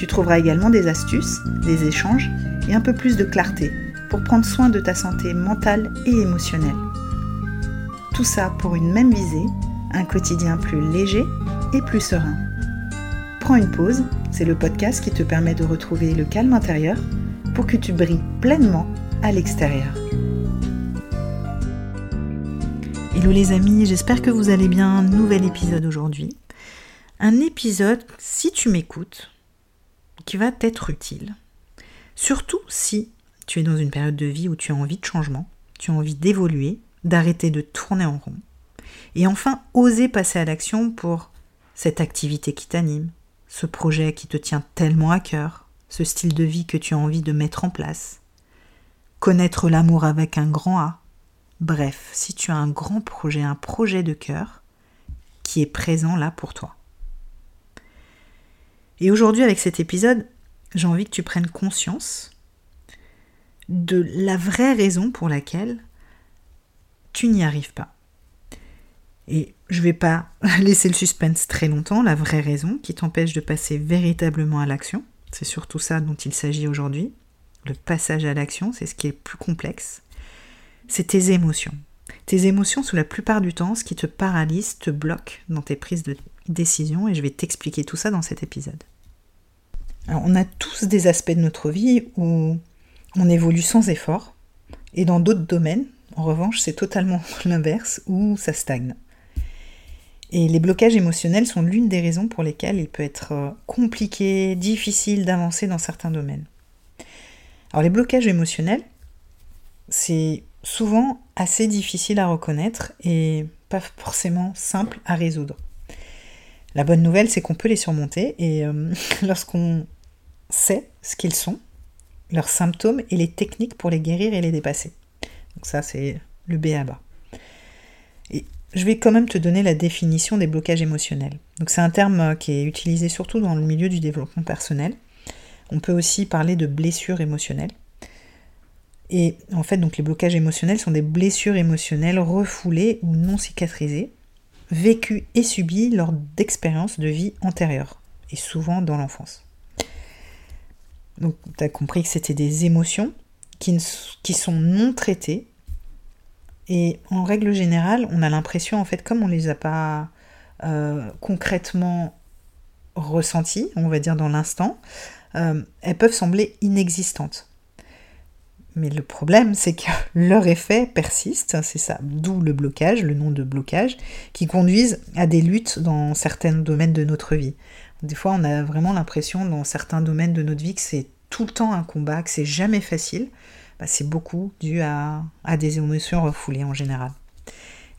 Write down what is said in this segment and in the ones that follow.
Tu trouveras également des astuces, des échanges et un peu plus de clarté pour prendre soin de ta santé mentale et émotionnelle. Tout ça pour une même visée, un quotidien plus léger et plus serein. Prends une pause, c'est le podcast qui te permet de retrouver le calme intérieur pour que tu brilles pleinement à l'extérieur. Hello les amis, j'espère que vous allez bien. Nouvel épisode aujourd'hui. Un épisode, si tu m'écoutes, qui va t'être utile. Surtout si tu es dans une période de vie où tu as envie de changement, tu as envie d'évoluer, d'arrêter de tourner en rond. Et enfin, oser passer à l'action pour cette activité qui t'anime, ce projet qui te tient tellement à cœur, ce style de vie que tu as envie de mettre en place. Connaître l'amour avec un grand A. Bref, si tu as un grand projet, un projet de cœur qui est présent là pour toi. Et aujourd'hui, avec cet épisode, j'ai envie que tu prennes conscience de la vraie raison pour laquelle tu n'y arrives pas. Et je ne vais pas laisser le suspense très longtemps, la vraie raison qui t'empêche de passer véritablement à l'action. C'est surtout ça dont il s'agit aujourd'hui. Le passage à l'action, c'est ce qui est plus complexe. C'est tes émotions. Tes émotions, sous la plupart du temps, ce qui te paralyse, te bloque dans tes prises de décision, et je vais t'expliquer tout ça dans cet épisode. On a tous des aspects de notre vie où on évolue sans effort, et dans d'autres domaines, en revanche, c'est totalement l'inverse, où ça stagne. Et les blocages émotionnels sont l'une des raisons pour lesquelles il peut être euh, compliqué, difficile d'avancer dans certains domaines. Alors les blocages émotionnels, c'est souvent assez difficile à reconnaître et pas forcément simple à résoudre. La bonne nouvelle, c'est qu'on peut les surmonter et euh, lorsqu'on sait ce qu'ils sont, leurs symptômes et les techniques pour les guérir et les dépasser. Donc ça, c'est le B à bas. Et je vais quand même te donner la définition des blocages émotionnels. Donc c'est un terme euh, qui est utilisé surtout dans le milieu du développement personnel. On peut aussi parler de blessures émotionnelles. Et en fait, donc les blocages émotionnels sont des blessures émotionnelles refoulées ou non cicatrisées vécues et subies lors d'expériences de vie antérieures, et souvent dans l'enfance. Donc tu as compris que c'était des émotions qui, sont non traitées, et en règle générale, on a l'impression, en fait, comme on ne les a pas euh, concrètement ressenties, on va dire dans l'instant, euh, elles peuvent sembler inexistantes. Mais le problème, c'est que leur effet persiste, c'est ça, d'où le blocage, le nom de blocage, qui conduisent à des luttes dans certains domaines de notre vie. Des fois, on a vraiment l'impression dans certains domaines de notre vie que c'est tout le temps un combat, que c'est jamais facile. Bah, c'est beaucoup dû à, des émotions refoulées en général.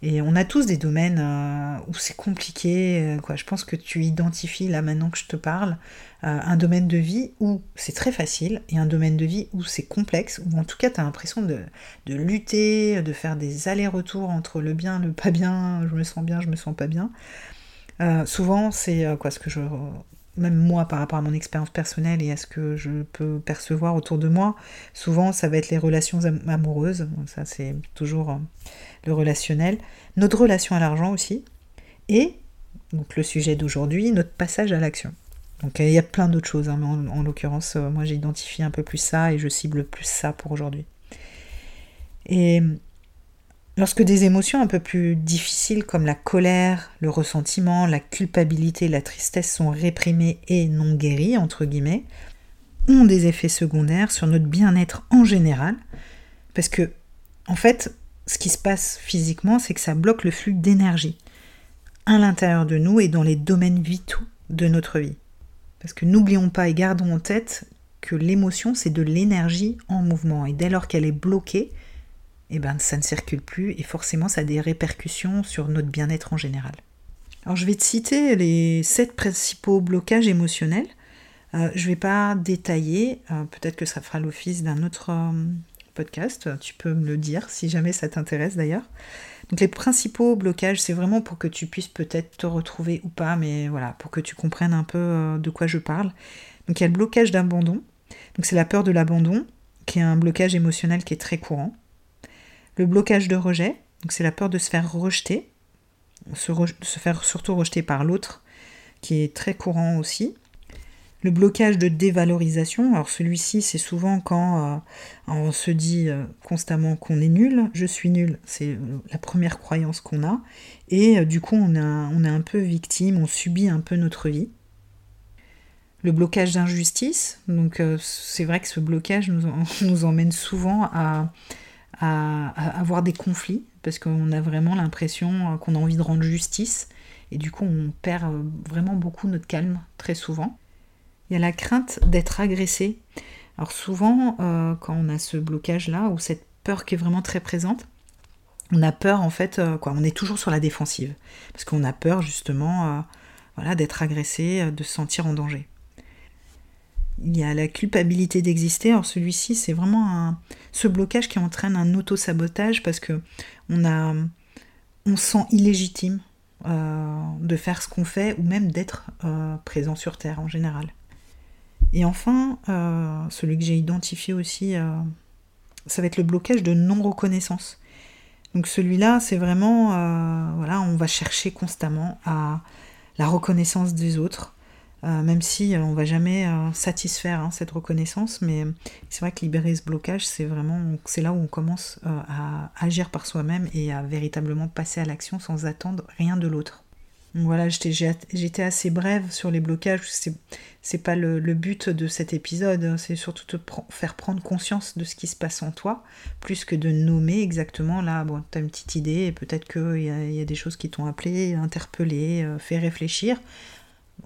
Et on a tous des domaines euh, où c'est compliqué. Euh, quoi. Je pense que tu identifies là maintenant que je te parle euh, un domaine de vie où c'est très facile et un domaine de vie où c'est complexe, où en tout cas tu as l'impression de, lutter, de faire des allers-retours entre le bien, le pas bien, je me sens bien, je me sens pas bien. souvent c'est quoi ce que je même moi par rapport à mon expérience personnelle et à ce que je peux percevoir autour de moi, souvent ça va être les relations amoureuses, ça c'est toujours le relationnel, notre relation à l'argent aussi, et donc le sujet d'aujourd'hui, notre passage à l'action. Donc il y a plein d'autres choses, hein, mais en, l'occurrence, euh, moi j'identifie un peu plus ça et je cible plus ça pour aujourd'hui. Et lorsque des émotions un peu plus difficiles comme la colère, le ressentiment, la culpabilité, la tristesse sont réprimées et non guéries, entre guillemets, ont des effets secondaires sur notre bien-être en général, parce que, en fait, ce qui se passe physiquement, c'est que ça bloque le flux d'énergie à l'intérieur de nous et dans les domaines vitaux de notre vie. Parce que n'oublions pas et gardons en tête que l'émotion, c'est de l'énergie en mouvement. Et dès lors qu'elle est bloquée, eh ben, ça ne circule plus et forcément ça a des répercussions sur notre bien-être en général. Alors je vais te citer les sept principaux blocages émotionnels je ne vais pas détailler, peut-être que ça fera l'office d'un autre podcast, tu peux me le dire si jamais ça t'intéresse d'ailleurs. Donc les principaux blocages, c'est vraiment pour que tu puisses peut-être te retrouver ou pas, mais voilà, pour que tu comprennes un peu euh, de quoi je parle. Donc il y a le blocage d'abandon. Donc c'est la peur de l'abandon, qui est un blocage émotionnel qui est très courant. Le blocage de rejet, donc c'est la peur de se faire rejeter, se, se faire surtout rejeter par l'autre, qui est très courant aussi. Le blocage de dévalorisation, alors celui-ci c'est souvent quand euh, on se dit euh, constamment qu'on est nul, je suis nul, c'est la première croyance qu'on a, et euh, du coup on, on est un peu victime, on subit un peu notre vie. Le blocage d'injustice, donc c'est vrai que ce blocage nous emmène souvent à, à, avoir des conflits, parce qu'on a vraiment l'impression qu'on a envie de rendre justice, et du coup on perd vraiment beaucoup notre calme très souvent il y a la crainte d'être agressé. Alors souvent, euh, quand on a ce blocage-là, ou cette peur qui est vraiment très présente, on a peur en fait, euh, quoi, on est toujours sur la défensive. Parce qu'on a peur justement euh, voilà, d'être agressé, de se sentir en danger. Il y a la culpabilité d'exister. Alors celui-ci, c'est vraiment ce blocage qui entraîne un auto-sabotage parce que on sent illégitime de faire ce qu'on fait ou même d'être présent sur Terre en général. Et enfin, euh, celui que j'ai identifié aussi, euh, ça va être le blocage de non-reconnaissance. Donc celui-là, c'est vraiment, euh, voilà, on va chercher constamment à la reconnaissance des autres, même si on va jamais satisfaire hein, cette reconnaissance. Mais c'est vrai que libérer ce blocage, c'est vraiment, c'est là où on commence à agir par soi-même et à véritablement passer à l'action sans attendre rien de l'autre. Voilà, j'étais assez brève sur les blocages, c'est pas le, but de cet épisode, hein. c'est surtout te faire prendre conscience de ce qui se passe en toi, plus que de nommer exactement là, bon, t'as une petite idée, peut-être qu'il y, a des choses qui t'ont appelé, interpellé, euh, fait réfléchir.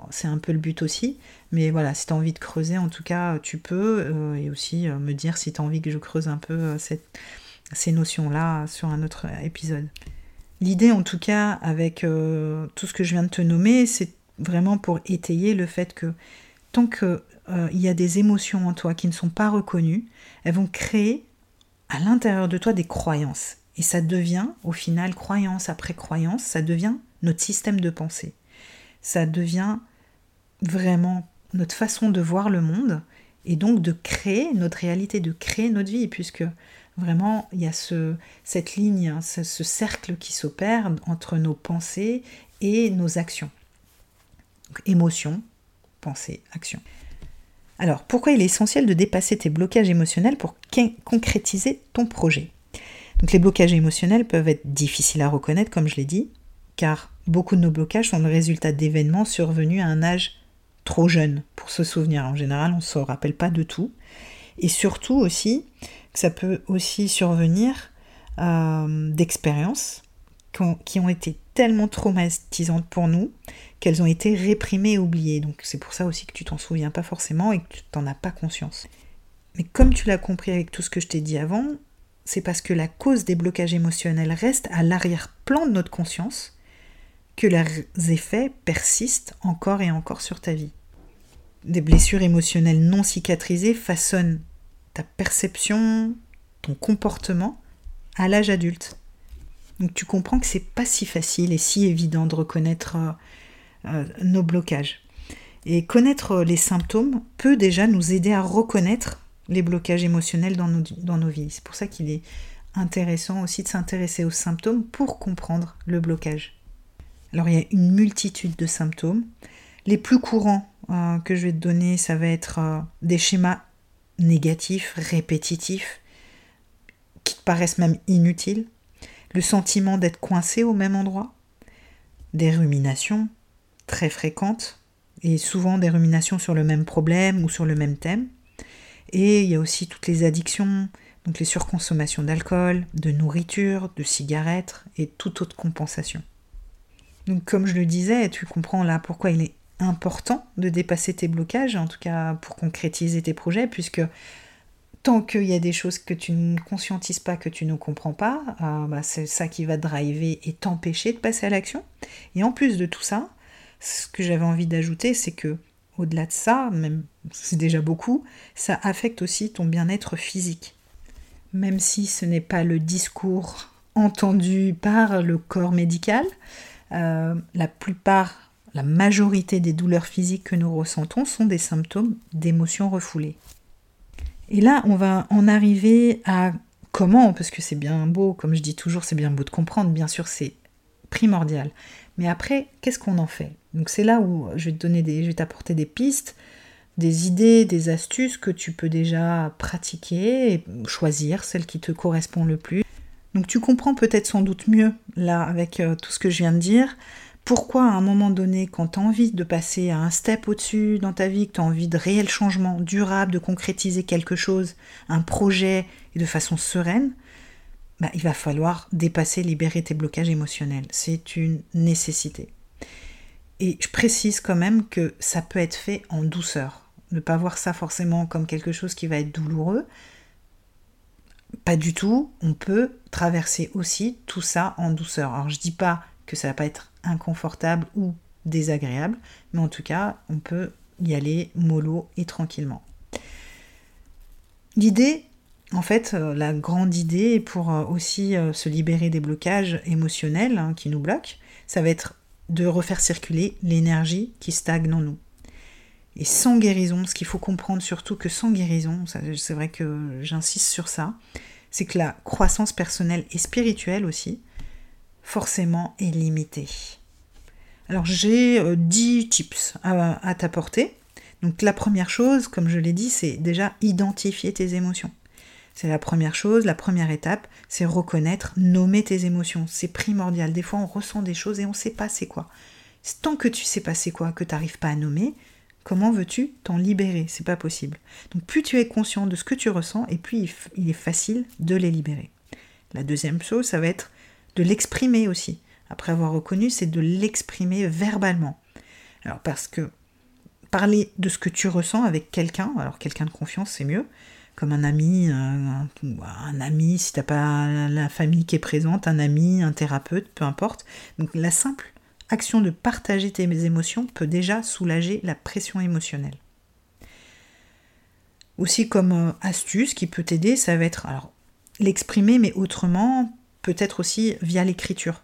C'est un peu le but aussi, mais voilà, si t'as envie de creuser, en tout cas, tu peux, euh, et aussi euh, me dire si t'as envie que je creuse un peu ces notions-là sur un autre épisode. L'idée, en tout cas, avec euh, tout ce que je viens de te nommer, c'est vraiment pour étayer le fait que tant qu'il euh, y a des émotions en toi qui ne sont pas reconnues, elles vont créer à l'intérieur de toi des croyances. Et ça devient, au final, croyance après croyance, ça devient notre système de pensée. Ça devient vraiment notre façon de voir le monde et donc de créer notre réalité, de créer notre vie, puisque Vraiment, il y a ce, cette ligne, hein, ce, cercle qui s'opère entre nos pensées et nos actions. Donc, émotion, pensée, action. Alors, pourquoi il est essentiel de dépasser tes blocages émotionnels pour concrétiser ton projet? Donc, les blocages émotionnels peuvent être difficiles à reconnaître, comme je l'ai dit, car beaucoup de nos blocages sont le résultat d'événements survenus à un âge trop jeune pour se souvenir. En général, on ne se rappelle pas de tout. Et surtout aussi, ça peut aussi survenir euh, d'expériences qui ont été tellement traumatisantes pour nous qu'elles ont été réprimées et oubliées. Donc c'est pour ça aussi que tu t'en souviens pas forcément et que tu n'en as pas conscience. Mais comme tu l'as compris avec tout ce que je t'ai dit avant, c'est parce que la cause des blocages émotionnels reste à l'arrière-plan de notre conscience que leurs effets persistent encore et encore sur ta vie. Des blessures émotionnelles non cicatrisées façonnent ta perception, ton comportement à l'âge adulte. Donc tu comprends que c'est pas si facile et si évident de reconnaître euh, euh, nos blocages. Et connaître les symptômes peut déjà nous aider à reconnaître les blocages émotionnels dans nos, dans nos vies. C'est pour ça qu'il est intéressant aussi de s'intéresser aux symptômes pour comprendre le blocage. Alors il y a une multitude de symptômes. Les plus courants euh, que je vais te donner, ça va être des schémas négatifs, répétitifs, qui te paraissent même inutiles, le sentiment d'être coincé au même endroit, des ruminations très fréquentes, et souvent des ruminations sur le même problème ou sur le même thème. Et il y a aussi toutes les addictions, donc les surconsommations d'alcool, de nourriture, de cigarettes et toute autre compensation. Donc comme je le disais, tu comprends là pourquoi il est important de dépasser tes blocages, en tout cas pour concrétiser tes projets, puisque tant qu'il y a des choses que tu ne conscientises pas, que tu ne comprends pas, euh, bah, c'est ça qui va driver et t'empêcher de passer à l'action. Et en plus de tout ça, ce que j'avais envie d'ajouter, c'est que au-delà de ça, même c'est déjà beaucoup, ça affecte aussi ton bien-être physique. Même si ce n'est pas le discours entendu par le corps médical, euh, la plupart, la majorité des douleurs physiques que nous ressentons sont des symptômes d'émotions refoulées. Et là, on va en arriver à comment, parce que c'est bien beau, comme je dis toujours, c'est bien beau de comprendre, bien sûr, c'est primordial. Mais après, qu'est-ce qu'on en fait? Donc c'est là où je vais te donner des, je vais t'apporter des pistes, des idées, des astuces que tu peux déjà pratiquer et choisir celle qui te correspond le plus. Donc tu comprends peut-être sans doute mieux là avec euh, tout ce que je viens de dire pourquoi à un moment donné, quand tu as envie de passer à un step au-dessus dans ta vie, que tu as envie de réels changements durables, de concrétiser quelque chose, un projet, et de façon sereine, bah, il va falloir dépasser, libérer tes blocages émotionnels. C'est une nécessité. Et je précise quand même que ça peut être fait en douceur. Ne pas voir ça forcément comme quelque chose qui va être douloureux. Pas du tout. On peut traverser aussi tout ça en douceur. Alors je dis pas que ça va pas être inconfortable ou désagréable, mais en tout cas, on peut y aller mollo et tranquillement. L'idée, en fait, euh, la grande idée pour euh, aussi euh, se libérer des blocages émotionnels hein, qui nous bloquent, ça va être de refaire circuler l'énergie qui stagne en nous. Et sans guérison, ce qu'il faut comprendre surtout que sans guérison, c'est vrai que j'insiste sur ça, c'est que la croissance personnelle et spirituelle aussi, forcément est limité. Alors j'ai 10 euh, tips à, t'apporter. Donc la première chose, comme je l'ai dit, c'est déjà identifier tes émotions. C'est la première chose, la première étape, c'est reconnaître, nommer tes émotions. C'est primordial. Des fois, on ressent des choses et on ne sait pas c'est quoi. Tant que tu sais pas c'est quoi, que tu n'arrives pas à nommer, comment veux-tu t'en libérer? C'est pas possible. Donc plus tu es conscient de ce que tu ressens, et plus il est facile de les libérer. La deuxième chose, ça va être de l'exprimer aussi. Après avoir reconnu, c'est de l'exprimer verbalement. Alors parce que parler de ce que tu ressens avec quelqu'un, alors quelqu'un de confiance c'est mieux, comme un ami, un, un ami si t'as pas la famille qui est présente, un ami, un thérapeute, peu importe. Donc la simple action de partager tes émotions peut déjà soulager la pression émotionnelle. Aussi comme euh, astuce qui peut t'aider, ça va être l'exprimer mais autrement peut-être aussi via l'écriture.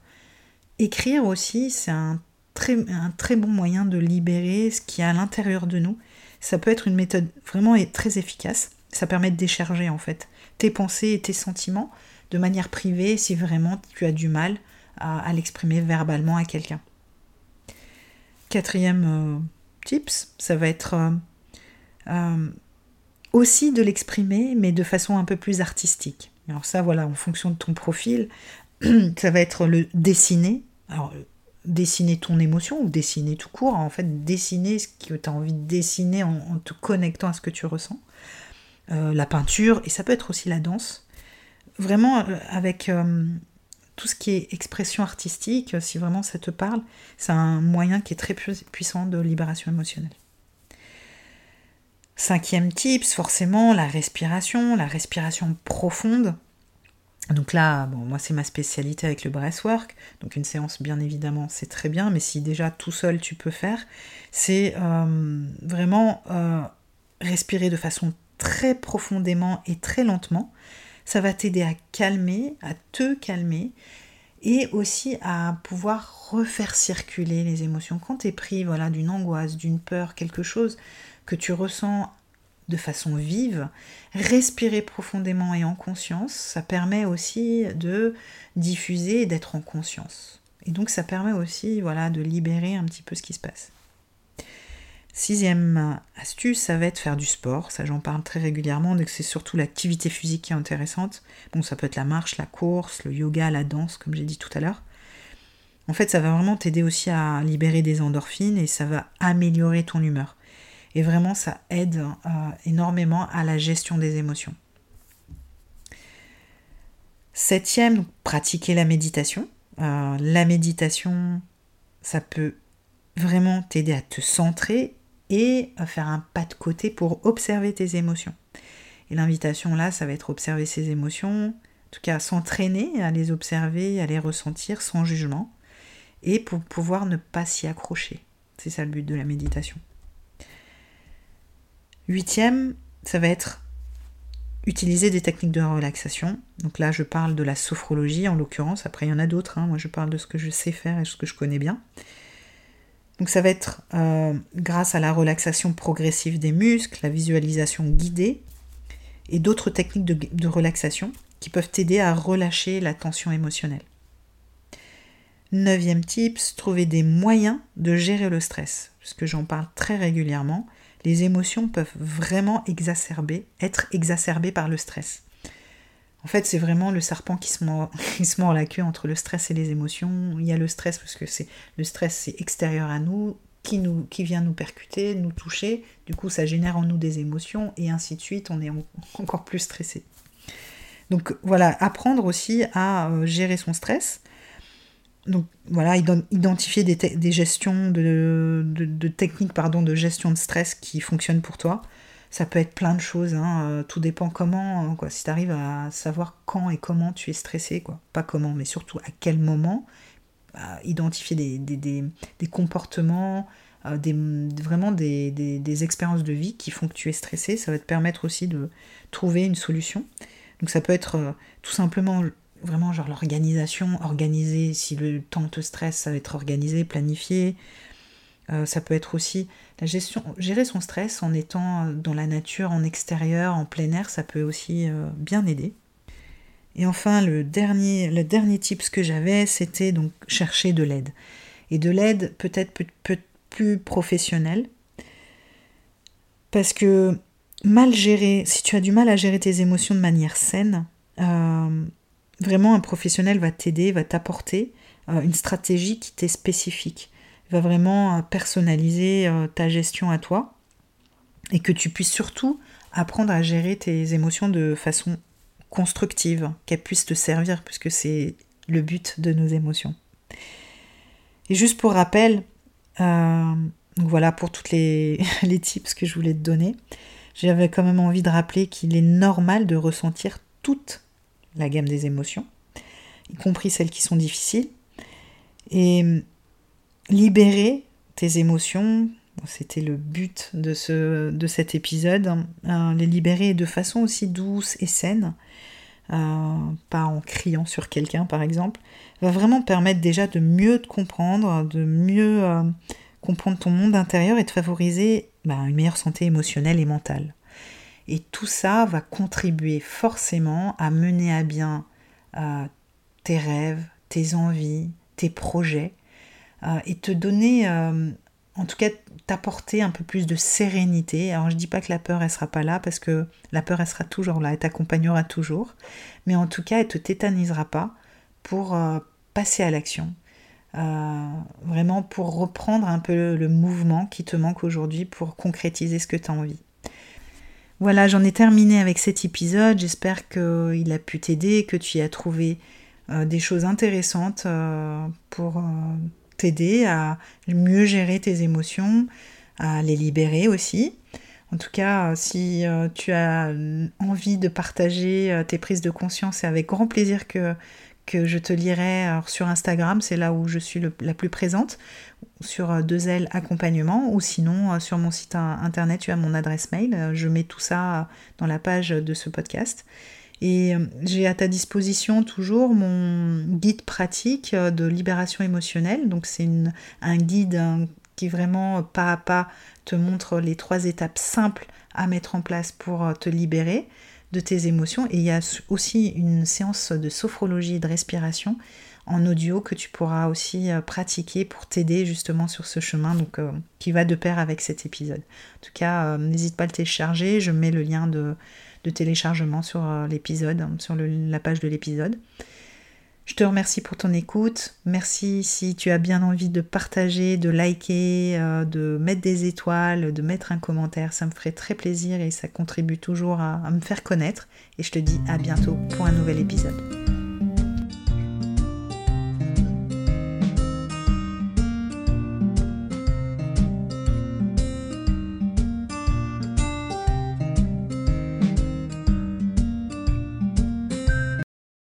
Écrire aussi, c'est un très, un très bon moyen de libérer ce qui est à l'intérieur de nous. Ça peut être une méthode vraiment très efficace. Ça permet de décharger en fait tes pensées et tes sentiments de manière privée si vraiment tu as du mal à, l'exprimer verbalement à quelqu'un. Quatrième euh, tips, ça va être euh, euh, aussi de l'exprimer, mais de façon un peu plus artistique. Alors ça, voilà, en fonction de ton profil, ça va être le dessiner. Alors, dessiner ton émotion ou dessiner tout court. En fait, dessiner ce que tu as envie de dessiner en, te connectant à ce que tu ressens. La peinture, et ça peut être aussi la danse. Vraiment, avec tout ce qui est expression artistique, si vraiment ça te parle, c'est un moyen qui est très puissant de libération émotionnelle. Cinquième tips, forcément, la respiration, la respiration profonde. Donc là, bon, moi c'est ma spécialité avec le breathwork, donc une séance bien évidemment c'est très bien, mais si déjà tout seul tu peux faire, c'est euh, vraiment euh, respirer de façon très profondément et très lentement. Ça va t'aider à calmer, à te calmer et aussi à pouvoir refaire circuler les émotions. Quand tu es pris voilà, d'une angoisse, d'une peur, quelque chose que tu ressens de façon vive, respirer profondément et en conscience, ça permet aussi de diffuser et d'être en conscience. Et donc ça permet aussi voilà, de libérer un petit peu ce qui se passe. Sixième astuce, ça va être faire du sport. Ça, j'en parle très régulièrement. Donc, c'est surtout l'activité physique qui est intéressante. Bon, ça peut être la marche, la course, le yoga, la danse, comme j'ai dit tout à l'heure. En fait, ça va vraiment t'aider aussi à libérer des endorphines et ça va améliorer ton humeur. Et vraiment, ça aide euh, énormément à la gestion des émotions. Septième, pratiquer la méditation. Euh, la méditation, ça peut vraiment t'aider à te centrer et faire un pas de côté pour observer tes émotions. Et l'invitation là, ça va être observer ses émotions, en tout cas s'entraîner à les observer, à les ressentir sans jugement, et pour pouvoir ne pas s'y accrocher. C'est ça le but de la méditation. Huitième, ça va être utiliser des techniques de relaxation. Donc là, je parle de la sophrologie en l'occurrence. Après, il y en a d'autres. Hein. Moi, je parle de ce que je sais faire et ce que je connais bien. Donc ça va être euh, grâce à la relaxation progressive des muscles, la visualisation guidée et d'autres techniques de, relaxation qui peuvent t'aider à relâcher la tension émotionnelle. Neuvième tips, trouver des moyens de gérer le stress, puisque j'en parle très régulièrement les émotions peuvent vraiment être exacerbées par le stress. En fait, c'est vraiment le serpent qui se, mord, la queue entre le stress et les émotions. Il y a le stress parce que c'est le stress c'est extérieur à nous, qui, nous, qui vient nous percuter, nous toucher. Du coup, ça génère en nous des émotions et ainsi de suite. On est encore plus stressé. Donc voilà, apprendre aussi à euh, gérer son stress donc voilà, identifier des, gestions de, techniques de gestion de stress qui fonctionnent pour toi. Ça peut être plein de choses, hein, euh, tout dépend comment, hein, quoi. Si tu arrives à savoir quand et comment tu es stressé, quoi. Pas comment, mais surtout à quel moment, bah, identifier des, comportements, euh, vraiment des, expériences de vie qui font que tu es stressé, ça va te permettre aussi de trouver une solution. Donc ça peut être euh, tout simplement vraiment genre l'organisation, organiser, si le temps te stresse, ça va être organisé, planifié. Ça peut être aussi gérer son stress en étant dans la nature, en extérieur, en plein air, ça peut aussi euh, bien aider. Et enfin, le dernier, le dernier tips que j'avais, c'était donc chercher de l'aide. Et de l'aide peut-être plus professionnelle. Parce que mal gérer, si tu as du mal à gérer tes émotions de manière saine, euh, Vraiment, un professionnel va t'aider, va t'apporter euh, une stratégie qui t'est spécifique. Va vraiment euh, personnaliser euh, ta gestion à toi et que tu puisses surtout apprendre à gérer tes émotions de façon constructive, qu'elles puissent te servir, puisque c'est le but de nos émotions. Et juste pour rappel, voilà pour toutes les, les tips que je voulais te donner, j'avais quand même envie de rappeler qu'il est normal de ressentir toutes la gamme des émotions, y compris celles qui sont difficiles. Et libérer tes émotions, c'était le but de, ce, de cet épisode, hein, les libérer de façon aussi douce et saine, euh, pas en criant sur quelqu'un par exemple, va vraiment permettre déjà de mieux te comprendre, de mieux euh, comprendre ton monde intérieur et de favoriser bah, une meilleure santé émotionnelle et mentale. Et tout ça va contribuer forcément à mener à bien euh, tes rêves, tes envies, tes projets, euh, et te donner, euh, en tout cas, t'apporter un peu plus de sérénité. Alors je dis pas que la peur, elle sera pas là, parce que la peur, elle sera toujours là, elle t'accompagnera toujours, mais en tout cas, elle te tétanisera pas pour passer à l'action. vraiment pour reprendre un peu le mouvement qui te manque aujourd'hui pour concrétiser ce que tu as envie. Voilà, j'en ai terminé avec cet épisode. J'espère qu'il a pu t'aider, que tu y as trouvé euh, des choses intéressantes euh, pour euh, à mieux gérer tes émotions, à les libérer aussi. En tout cas, si tu as envie de partager tes prises de conscience, c'est avec grand plaisir que, je te lirai sur Instagram, c'est là où je suis la plus présente, sur euh, deux L accompagnement, ou sinon euh, sur mon site internet, tu as mon adresse mail, euh, je mets tout ça dans la page de ce podcast. Et j'ai à ta disposition toujours mon guide pratique de libération émotionnelle. Donc c'est un guide qui vraiment pas à pas te montre les trois étapes simples à mettre en place pour te libérer de tes émotions. Et il y a aussi une séance de sophrologie et de respiration en audio que tu pourras aussi euh, pratiquer pour t'aider justement sur ce chemin donc, euh, qui va de pair avec cet épisode. En tout cas, euh, n'hésite pas à le télécharger, je mets le lien de, téléchargement sur l'épisode, sur la page de l'épisode. Je te remercie pour ton écoute. Merci si tu as bien envie de partager, de liker, de mettre des étoiles, de mettre un commentaire. Ça me ferait très plaisir et ça contribue toujours à me faire connaître. Et je te dis à bientôt pour un nouvel épisode.